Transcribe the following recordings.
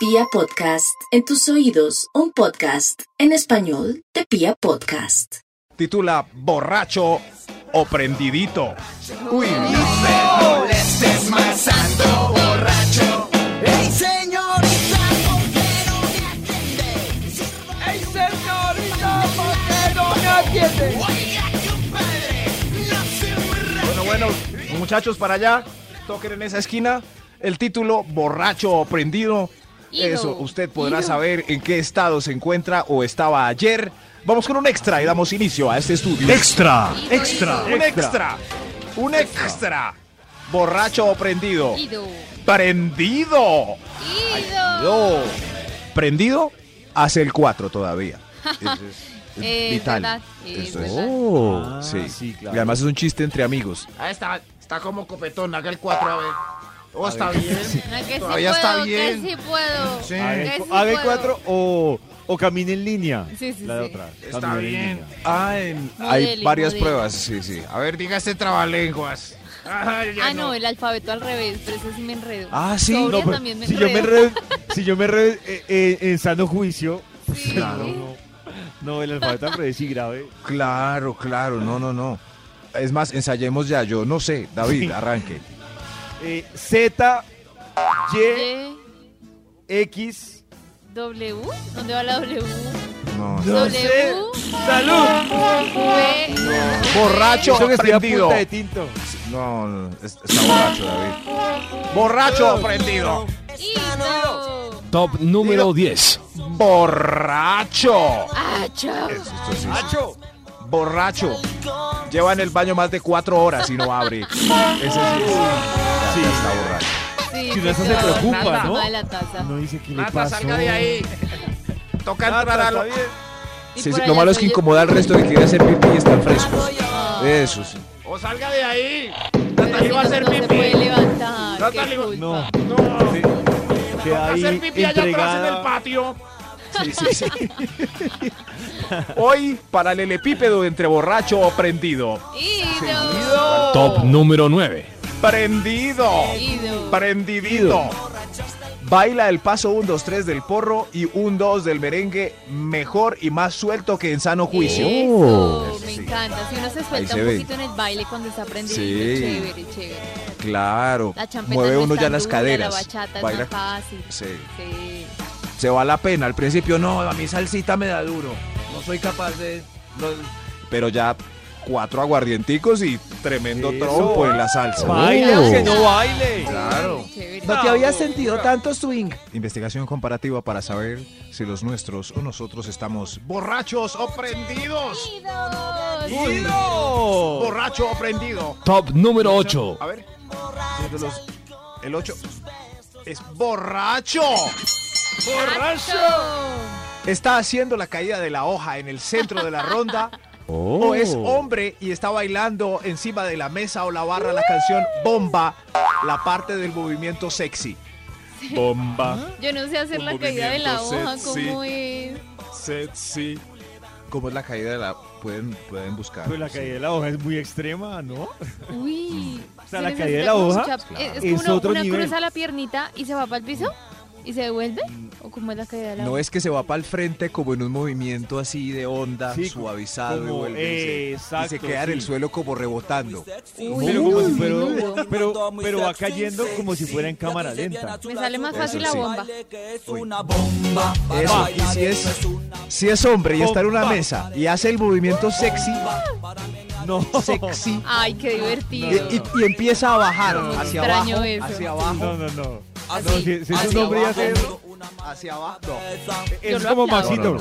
Pia Podcast, en tus oídos, un podcast en español de Pia Podcast. Titula Borracho o Prendidito. Uy, molestes más borracho. ¡Ey, señorita, por qué no me atiende! ¡Ey, señorita, por qué no me atiende! Oiga, compadre, no se bueno, bueno, muchachos para allá, toquen en esa esquina el título Borracho o Prendido. Ido. Eso, usted podrá Ido. saber en qué estado se encuentra o estaba ayer. Vamos con un extra y damos inicio a este estudio. Extra, Ido, extra. Un extra. Un extra. Borracho o prendido. Ido. Prendido. Ido. Prendido hace el 4 todavía. Eso es, vital. verdad, es Esto es- verdad. Oh, sí. Y además es un chiste entre amigos. Ah, está, está como copetón, haga el 4 a ver. Oh, está bien. Ah, que sí Todavía puedo, está bien. Que sí puedo. Sí. Haga Que el, sí cu- haga el puedo. cuatro o, o camine en línea. Sí, sí, La de sí. otra. Está bien. Ah, en- hay varias pruebas, sí, sí. A ver, diga este trabalenguas. Ah, Ah, no, el alfabeto al revés, pero eso sí me enredo. Ah, sí. No, pues, también me si yo me enredo. enredo, si yo me enredo, eh, eh, en sano juicio, pues Sí. claro, no. No, el alfabeto al revés sí grave. Claro, claro, no, no, no. Es más, ensayemos ya, yo no sé, David, Sí. arranque. Eh, Z, Y, X. W. ¿Dónde va la W? No. No W. sé. ¡Salud! V. Borracho Eso que estoy a prendido. punta de tinto. No, no, es- está borracho, David. Borracho o prendido. Ido. Top número 10. Borracho. Ah, chao. Eso, esto. Borracho. Lleva en el baño más de cuatro horas y no abre. Ese sí, es- Sí. está borracho. Sí, sí, se sí. preocupa, Encima ¿no? taza. No dice que le Nata, pasó. salga de ahí. Toca Nata, entrar a lo... está bien. Y Sí, por sí, allá lo malo es que soy yo. incomoda al resto de que quiere hacer pipí y están frescos. Ah. Eso sí. O salga de ahí. Pero Natalie si va a no, hacer no se puede pipí. levantar. Natalie, qué culpa. No, No. sí, Toca queda ahí hacer pipí allá atrás en el entregada. patio. Sí, sí, sí. Hoy, para el elepípedo entre borracho o prendido. Ido. Top número 9. Prendido. Ido. Prendidito. Baila el paso 1, 2, 3 del porro y 1, 2 del merengue mejor y más suelto que en sano juicio. Eso, me Sí. encanta. Si uno se suelta se un ve. poquito en el baile cuando está aprendiendo, Sí. chévere, chévere. Claro. La Mueve no uno ya las dura, caderas. La bachata es Baila- más fácil. Sí. Sí. Se va la pena. Al principio, no, a mí salsita me da duro. No soy capaz de. no- Pero ya cuatro aguardienticos y tremendo Eso. trompo en la salsa. Baile Oh. aunque no baile. Claro. No te habías sentido tanto swing. Investigación comparativa para saber si los nuestros o nosotros estamos borrachos o prendidos. Ido. ¡Ido! Borracho o prendido. Top número 8. A ver. los- el 8 es borracho. Está haciendo la caída de la hoja en el centro de la ronda. O es hombre y está bailando encima de la mesa o la barra la canción Bomba, la parte del movimiento sexy. Bomba, Yo no sé hacer la caída de la hoja, sexy. ¿cómo es? sexy. ¿Cómo es la caída de la? Pueden, pueden buscar. Pues la caída de la hoja es muy extrema, ¿no? Uy. O sea, se la caída de la hoja mucha- Es, es como una, otro una nivel. cruza la piernita y se va para el piso y se devuelve. ¿O cómo es la caída de la No es que se va para el frente como en un movimiento así de onda, Sí, suavizado y como- vuelve. y se- exacto, y se queda en el sí. suelo como rebotando. Uy, Pero como si fuera, pero, pero va cayendo como si fuera en cámara lenta. Me sale más fácil la Eso sí. bomba. Eso, y si es, si es hombre y está en una mesa y hace el movimiento sexy, No. sexy, Ay, qué divertido. y- y empieza a bajar hacia abajo, eso. hacia abajo, No, no, no. Así, No, si, si es un hombre abajo. hace eso, hacia abajo. No. es como. Maxito.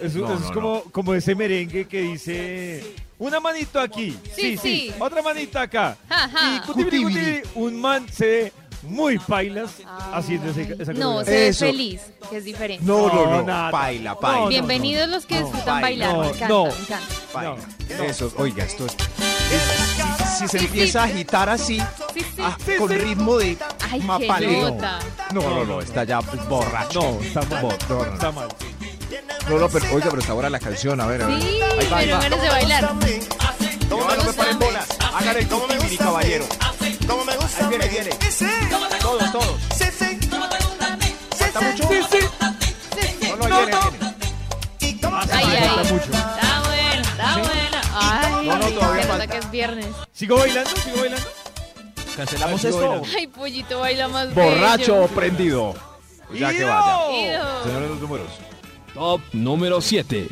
Es, como, como ese merengue que dice una manito aquí, Sí, sí, otra manita acá. Ja, ja. Y un man se ve muy pailas haciendo ese, esa No, se ve Eso. feliz, que es diferente. No, no, no, nada. baila. no, Bienvenidos los que no, disfrutan baila. bailar. No, me encanta, no. me encanta. baila. No. Eso, oiga, esto es... es- si se empieza a agitar así, Sí, sí. ah, sí, con sí. ritmo de Ay, mapaleo. No, no, no, está ya borracho. No, está mal. Está mal. No, no, pero oiga, pero está buena la canción, a ver, a ver. Sí, Ahí va, pero ganas de bailar. Toma, no me paren bolas. Hágale el mi caballero. Como me gusta. Ahí viene, viene. Todos, todos. Sí, sí. Mucho? Sí, sí. No, no, ahí viene, ahí viene. Ahí, ahí. Está. Está buena, está buena. Ay, no, no, todavía falta. que es viernes. ¿Sigo bailando? ¿Sigo bailando? Cancelamos Ay, esto. Ay, pollito baila más Borracho bello. o prendido. Ya que vaya. Señores, los números. Top número 7.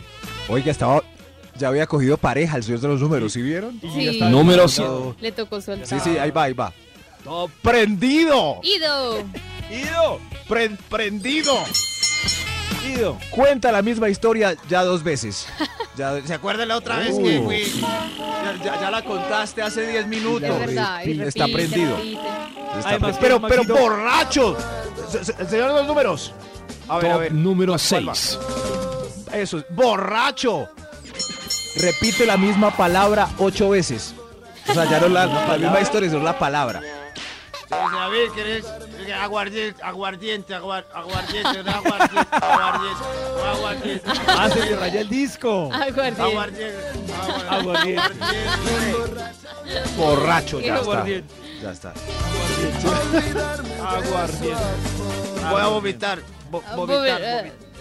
Oiga, estaba. Ya había cogido pareja el señor de los números, ¿sí vieron? Sí. Número descansado. Le tocó soltar. Sí, sí, ahí va, ahí va. Top ¡Prendido! Ido. ¡Ido! Pre- ¡Prendido! Cuenta la misma historia ya dos veces. Ya, ¿Se acuerdan la otra vez Uh. que fui? ya, ya- ya la contaste hace 10 minutos. Es verdad. y Está repite, prendido. repite. Está Además, pre- pero, pero borracho. Señor de los números. A ver, a Top ver. número ¿Cuál va? 6. Eso, es, borracho. Repite la misma palabra ocho veces. O sea, ya no la, la misma historia, sino la palabra. A ver, Aguardiente, aguardiente, aguar- aguardiente, aguardiente, aguardiente, aguardiente, ¡Ah, se le raya el disco! Aguardiente. aguardiente, Aguardiente. Borracho, ya está. Aguardiente. Ya está. Aguardiente. Voy a vomitar, vo- Ah, vomitar,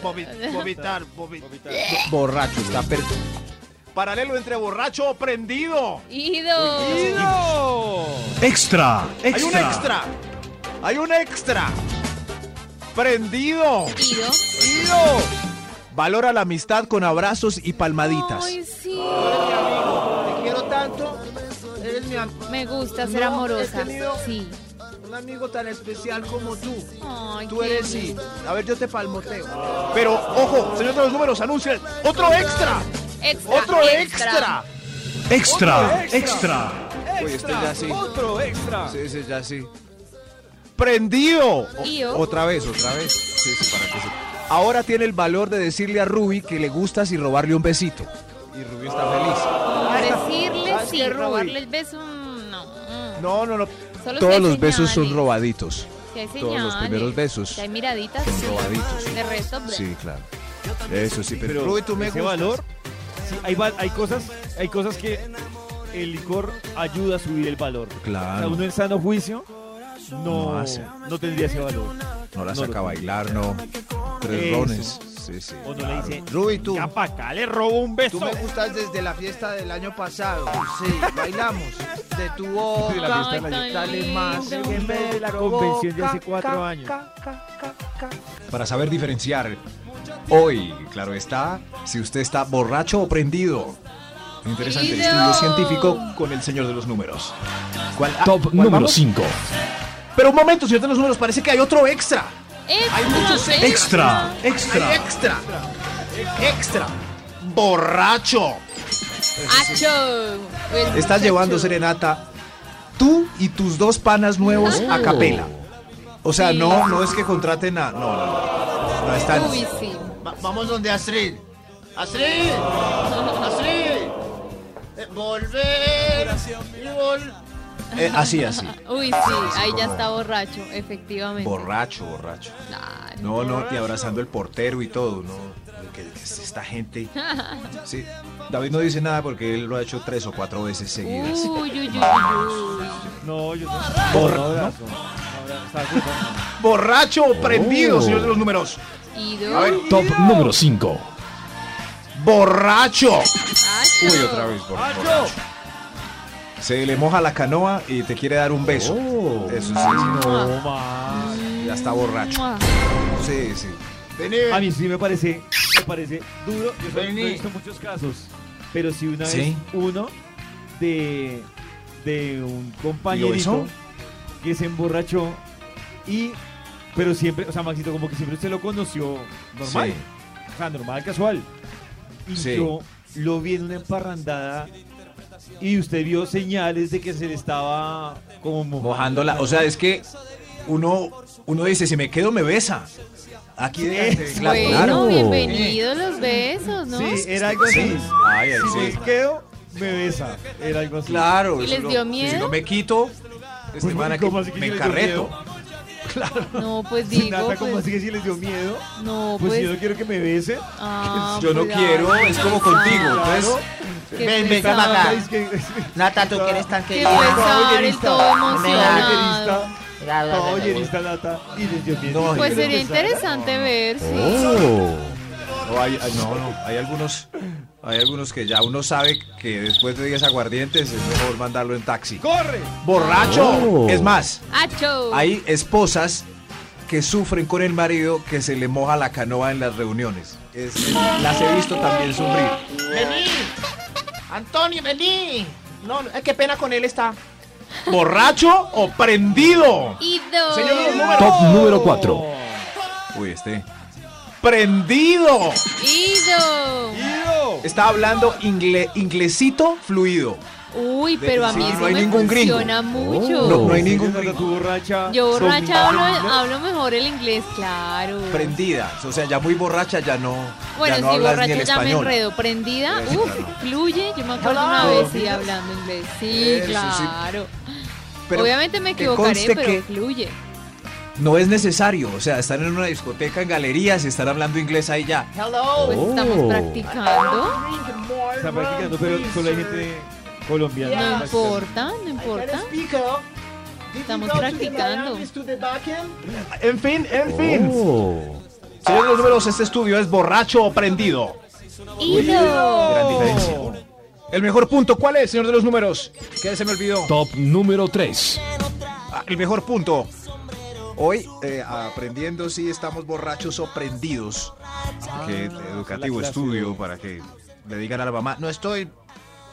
vomi- vomi- vomi- vomitar, vomitar. Borracho, está per... Paralelo entre borracho o prendido. Ido. ¡Ido! Extra. Hay un extra. Hay un extra. Prendido. Ido. Ido. Valora la amistad con abrazos y palmaditas. Ay, sí. Te quiero tanto, eres mi am- Me gusta ser No, amorosa. he tenido- Sí. un amigo tan especial como tú. Ay, Tú qué eres sí. lindo. A ver, yo te palmoteo. Pero, ojo, señor de los números, anuncia otro extra. Extra. Otro extra. Extra. Extra. Uy, este ya sí. ¡Otro extra! Sí, sí, ya sí. Prendido. O- otra vez, otra vez. Sí, sí, para que se... Ahora tiene el valor de decirle a Ruby que le gustas y robarle un besito. Y Ruby está feliz. Decirle ¿Sabes sí, Ruby? robarle el beso, no. No, no, no. Solo Todos los besos son robaditos. Todos los primeros besos Si hay miraditas, son sí. robaditos. De resto. Sí, claro. Eso sí, pero... Pero Ruby, tú me ese gustas. valor, sí, hay, va- hay cosas, hay cosas que el licor ayuda a subir el valor. O sea, Claro. uno en sano juicio no, No hace. no tendría ese valor. No la No saca a bailar, no. Tres Eso. rones. Sí, sí. O no claro. le dice, Ruby, tú. ya pa' acá le robo un beso. Tú me gustas desde la fiesta del año pasado. Sí, bailamos. De tu boca. De la fiesta del año- Dale más. En vez de la convención de hace cuatro años. Para saber diferenciar. Hoy, claro está, si usted está borracho o prendido. Interesante estudio científico con el señor de los números. ¿Cuál- ah, Top ¿cuál número vamos? 5. Pero un momento, señor de los números, parece que hay otro extra. Extra, Hay muchos Extra. Hay extra. Extra. Borracho. Acho. El Estás llevando serenata tú y tus dos panas nuevos a capela. O sea, Sí. no, no es que contraten a. No, no, no. No están. Uy, sí. Va- vamos donde Astrid. Astrid. Astrid. Eh, volver. Y vol eh, así, así. Uy, sí. Ahí ya está borracho, efectivamente. Borracho, borracho. Claro. No, no, y abrazando el portero y todo, ¿no? ¿Qué, qué es esta gente? Sí. David no dice nada porque él lo ha hecho tres o cuatro veces seguidas. Uy, uy, uy, uy, uy. No, yo no. Borracho o prendido, Oh. señor de los números. A ver. Top número 5. Borracho. Acho. Uy, otra vez, borracho. Se le moja la canoa y te quiere dar un beso. Oh. Eso sí, no, No más. ya está borracho. Mua. Sí, sí. Vení, A mí sí me parece, me parece duro. Yo no he visto muchos casos, pero si una Sí. vez uno de, de un compañerito que se emborrachó y, pero siempre, o sea, Maxito, como que siempre usted lo conoció normal, Sí. o sea, normal, casual. Y Sí. yo lo vi en una emparrandada y usted vio señales de que se le estaba como mojando. Mojándola. O sea, es que uno, uno dice, si me quedo, me besa. Aquí. Sí. Claro, Bueno, claro. bienvenidos los besos, ¿no? Sí, era algo así. Sí. Ay, ay, Si sí. me quedo, me besa. Era algo así. Claro. ¿Y eso les no- dio Si miedo? no me quito, este Pues, man aquí ¿cómo así que me sí encarreto. No, pues digo, Nata, pues, así que si les dio miedo? no, Pues, pues, si yo no quiero que me besen. ah, Yo no quiero, es como qué contigo. Entonces, qué Ven, ven, acá. Que- Nata, tú quieres tan Qué querido. pesar, el todo emocionado. bollerista, Nata. Y les dio miedo. No, Pues sería interesante ver, sí. no, hay, hay- no, no, hay algunos, Hay algunos que ya uno sabe que después de 10 aguardientes es mejor mandarlo en taxi. ¡Corre! ¡Borracho! Oh. Es más, ¡Acho! hay esposas que sufren con el marido que se le moja la canoa en las reuniones. Es- es- las he visto también sufrir. Vení. Antonio, vení. No, no, eh, qué pena con él está. ¿Borracho o prendido? ¡Ido! Señor números. Top número 4. Uy, este. ¡Prendido! ¡Ido! ¡Ido! Está hablando ingle- inglesito fluido. Uy, pero a mí Sí, eso no hay me ningún gringo. funciona mucho. No, no hay ningún gringo. Yo borracha hablo, mejor el inglés, claro. Prendida. O sea, ya muy borracha ya no. Bueno, ya no si hablas ni borracha el ya me enredo. Prendida, Sí, uff, claro. fluye. Yo me acuerdo una vez, sí, hablando inglés. Sí, Eso sí. claro. Pero Obviamente me equivocaré, pero que fluye. No es necesario. O sea, están en una discoteca en galerías y están hablando inglés ahí ya. Hello. Pues estamos Oh. practicando. Está practicando, pero solo hay gente colombiana. No importa, no importa. Estamos practicando. En fin, en fin. Oh. Señor de los números, este estudio es borracho o prendido. Gran ¡Ido! diferencia. El mejor punto, ¿cuál es, señor de los números? ¿Qué se me olvidó? Top número 3. Ah, el mejor punto. Hoy, eh, aprendiendo si estamos borrachos o prendidos. Qué educativo la clase estudio para que le digan a la mamá, no estoy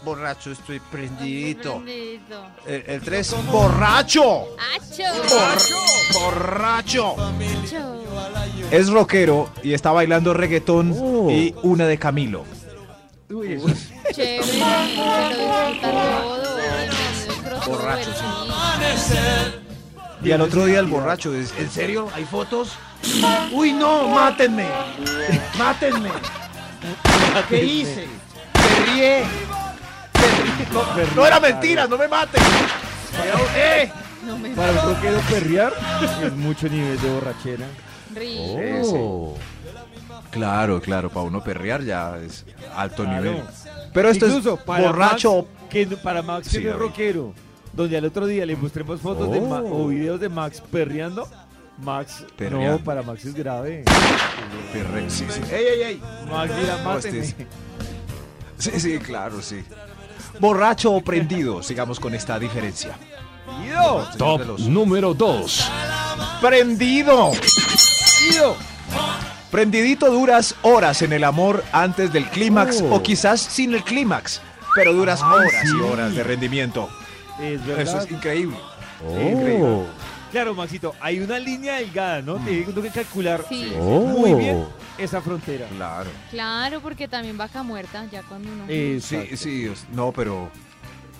borracho, estoy prendidito. Prendidito. El 3, borracho. ¡Acho! Borracho. ¡Acho! Es rockero y está bailando reggaetón Oh. y una de Camilo. Uy, eso es- Chévere, se lo disfruta todo. Bienvenido el crossover, Borracho, sí. Y al otro día el borracho es, ¿en serio? ¿Hay fotos? Uy, no, mátenme. Mátenme. ¿Qué hice? Ríe. No, no era mentira, no me maten. Eh. No me Para un rockero perrear es mucho nivel de borrachera. río. Oh. Claro, claro, para uno perrear ya es alto Claro. nivel. Pero esto Incluso es para borracho. Max, que para Max Sí, que no es David. rockero, donde al otro día le mostremos fotos de Ma- Oh. o videos de Max perreando, Max, Perreando. no, para Max es grave. perre- sí, sí. Ey, ey, ey. Max máteme. este Sí, sí, claro, sí. Borracho o prendido, sigamos con esta diferencia. ¡Ido! Top de los- número 2. Prendido. ¡Ido! Prendidito duras horas en el amor antes del clímax Oh. o quizás sin el clímax, pero duras horas sí. y horas de rendimiento. Es verdad. Eso es increíble. Increíble. Oh. Claro, Maxito, hay una línea delgada, ¿no? Tiene que calcular Sí. Oh. muy bien esa frontera. Claro. Claro, porque también vaca muerta, ya cuando uno... Eh, Sí, sí, no, pero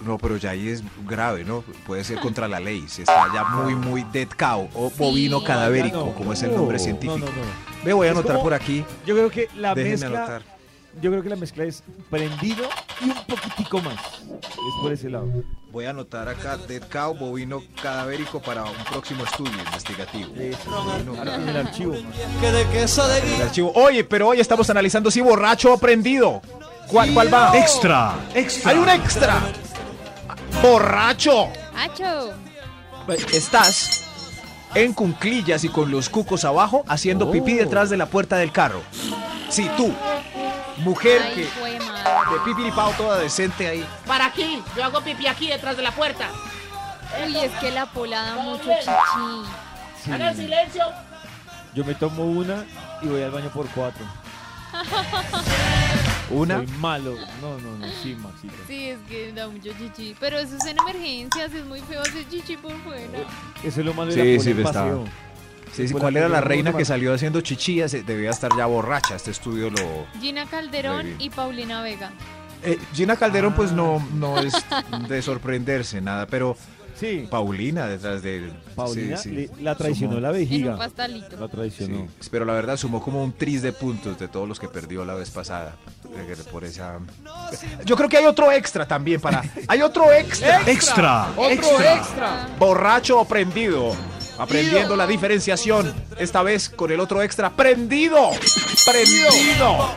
no, pero ya ahí es grave, ¿no? Puede ser contra la ley, si está ya muy muy dead cow o bovino cadavérico, No, como es el nombre no, científico. No, no, no. Me voy a Es anotar como- por aquí. Yo creo que la Déjenme mezcla, anotar. Yo creo que la mezcla es prendido y un poquitico más. Es por ese lado. Voy a anotar acá dead cow, bovino cadavérico para un próximo estudio investigativo. Eso. El archivo. el archivo. Oye, pero hoy estamos analizando si borracho o prendido. ¿Cuál, cuál va? Extra. Extra. Hay un extra. Borracho. ¡Acho! Estás en cunclillas y con los cucos abajo haciendo pipí Oh. detrás de la puerta del carro. Sí, tú, mujer Ay, que fue madre. de pipiripao toda decente ahí. Para aquí. Yo hago pipí aquí detrás de la puerta. Uy, es que la pola da mucho chichi. Sí. Hagan silencio. Yo me tomo una y voy al baño por cuatro. Una. Soy malo. No, no, no. Sí, Maxito. Sí, es que da mucho chichi. Pero eso es en emergencias, es muy feo hacer chichi por fuera. Eso es lo malo de Sí, la sí, en está. Sí, sí, Por ¿Cuál era la reina no que salió haciendo chichillas? Eh, Debía estar ya borracha. Este estudio lo. Gina Calderón y Paulina Vega. Eh, Gina Calderón, pues Ah. no, no es de sorprenderse nada, pero Sí. Paulina detrás de. Paulina sí, sí. le- la traicionó Sumó- la En un vejiga. pastalito. La traicionó. Sí, pero la verdad sumó como un tris de puntos de todos los que perdió la vez pasada. eh, Por esa. Yo creo que hay otro extra también para. Hay otro extra. Extra. Otro Extra. extra. Borracho o prendido. Aprendiendo la diferenciación. Esta vez con el otro extra. Prendido. Prendido.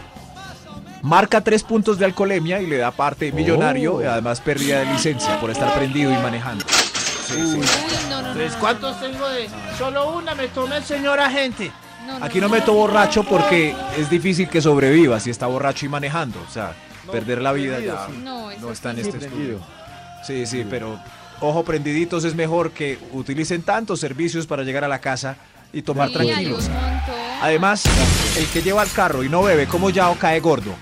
Marca tres puntos de alcoholemia y le da parte millonario. Oh. Y además pérdida de licencia por estar prendido y manejando. Sí, sí. Uy, no, no, no. No, ¿Cuántos tengo de...? Solo una me tomé el señor agente. Aquí no meto borracho porque es difícil que sobreviva si está borracho y manejando. O sea, perder la vida ya. No, está en este prendido. estudio. Sí, sí, pero ojo prendiditos es mejor que utilicen tantos servicios para llegar a la casa y tomar Sí, tranquilos. Además, el que lleva el carro y no bebe, como ya cae gordo.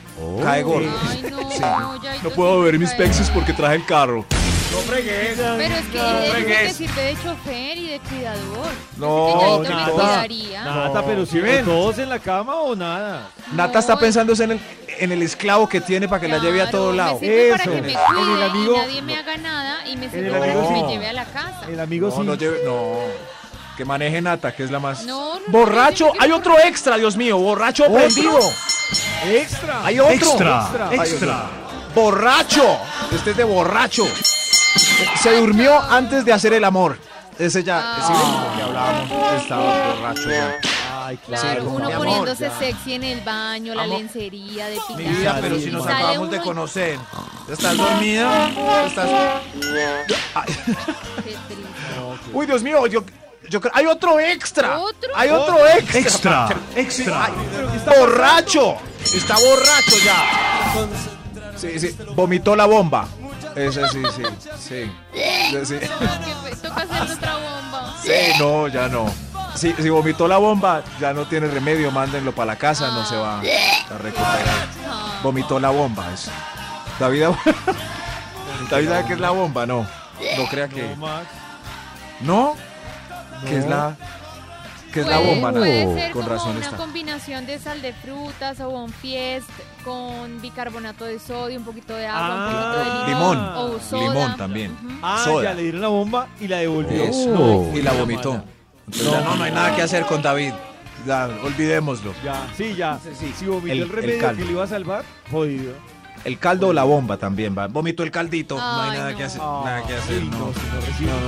Cae gordo. Ay, no, Sí. no, ya No puedo beber mis pexes porque traje el carro. No fregues. Pero es que No, dice que sirve de chofer y de cuidador. No, nada. Nada, pero si ven todos en la cama o nada. Nata está No, pensando en el, en el esclavo que tiene para que la lleve a Claro, todos lados. Me sirve para Eso. que me cuide el amigo- y nadie me haga nada y me sirve para amigo que me lleve a la casa. El amigo No, sí. no lleve, no. Que maneje Nata, que es la más. No, no, Borracho, no, no, no, hay no, otro extra, Dios mío, borracho prendido. Extra. Hay otro. Extra, extra. otro. Borracho. Este es de borracho. Se durmió antes de hacer el amor. Ese ya, Ah. de lo que hablábamos, estaba borracho ya. Ay, Claro, Sí, como uno amor, poniéndose ya. sexy en el baño, la lencería de Mi picar. vida, pero si nos acabamos de conocer. ¿Estás dormida? ¿Estás... Qué triste. Uy, Dios mío, yo, yo creo- hay otro extra. ¿Otro? Hay otro extra. Extra, extra. borracho. Está borracho ya. Sí, sí. Vomitó la bomba. Ese sí, sí, sí. Sí, sí. Que fe- toca hacer otra bomba. Sí, no, ya no. Si, si vomitó la bomba, ya no tiene remedio, mándenlo para la casa, no se va a recuperar. Ah, Vomitó la bomba. Es. David, David sabe qué es la bomba, no. No crea que. No. ¿Qué es la, qué es la bomba? Puede no? ser Con como razón una está. combinación de sal de frutas o bonfiest con bicarbonato de sodio, un poquito de agua, Ah, un poquito de Limón. limón. O soda. Limón también. Ah, Soda. ya le dieron la bomba y la devolvió. Eso. Y la vomitó. Entonces, ya no, no hay nada que hacer con David. Ya, olvidémoslo. Ya, sí, ya. Si vomitó El- el, el remedio caldo. que le iba a salvar, jodido. El caldo o la bomba también va. Vomitó el caldito. no hay Ay, nada no. que hacer. Ah, nada que hacer. sí, no. no,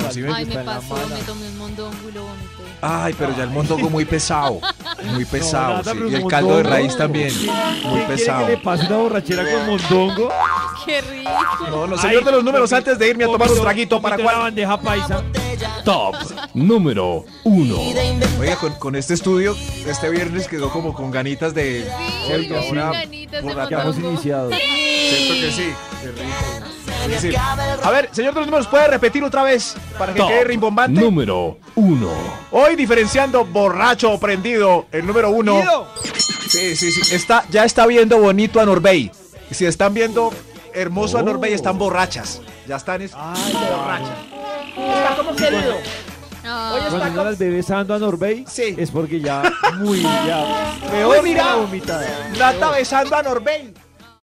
si no No, no, Ay, me pasó, me tomé un mondongo y lo vomité. Ay, pero ya el mondongo muy pesado. Muy pesado. sí. Y el caldo de raíz también. ¿Quién Muy pesado. que le pase una borrachera con mondongo? ¡Qué rico! No, no, señor de los números, antes de irme a tomar un traguito para cuál. cuál. bandeja paisa. Top número 1. Oiga, con, con este estudio, este viernes quedó como con ganitas de. Sí, con ahora ganitas de hemos mondongo. iniciado. Siento que sí. Qué rico. Sí, sí. A ver, señor de los números, ¿puede repetir otra vez para que Top quede rimbombante? número 1. Hoy diferenciando borracho o prendido, el número uno. Sí, sí, sí. Está, ya está viendo bonito a Norbey. Si están viendo hermoso a Oh. Norbey, están borrachas. Ya están es- Ay, ya. Está como querido. Ay, Cuando uno al bebé besando a Norbey, Sí. es porque ya muy ya. Peor Uy, mira. vomitada. Nata besando a Norbey.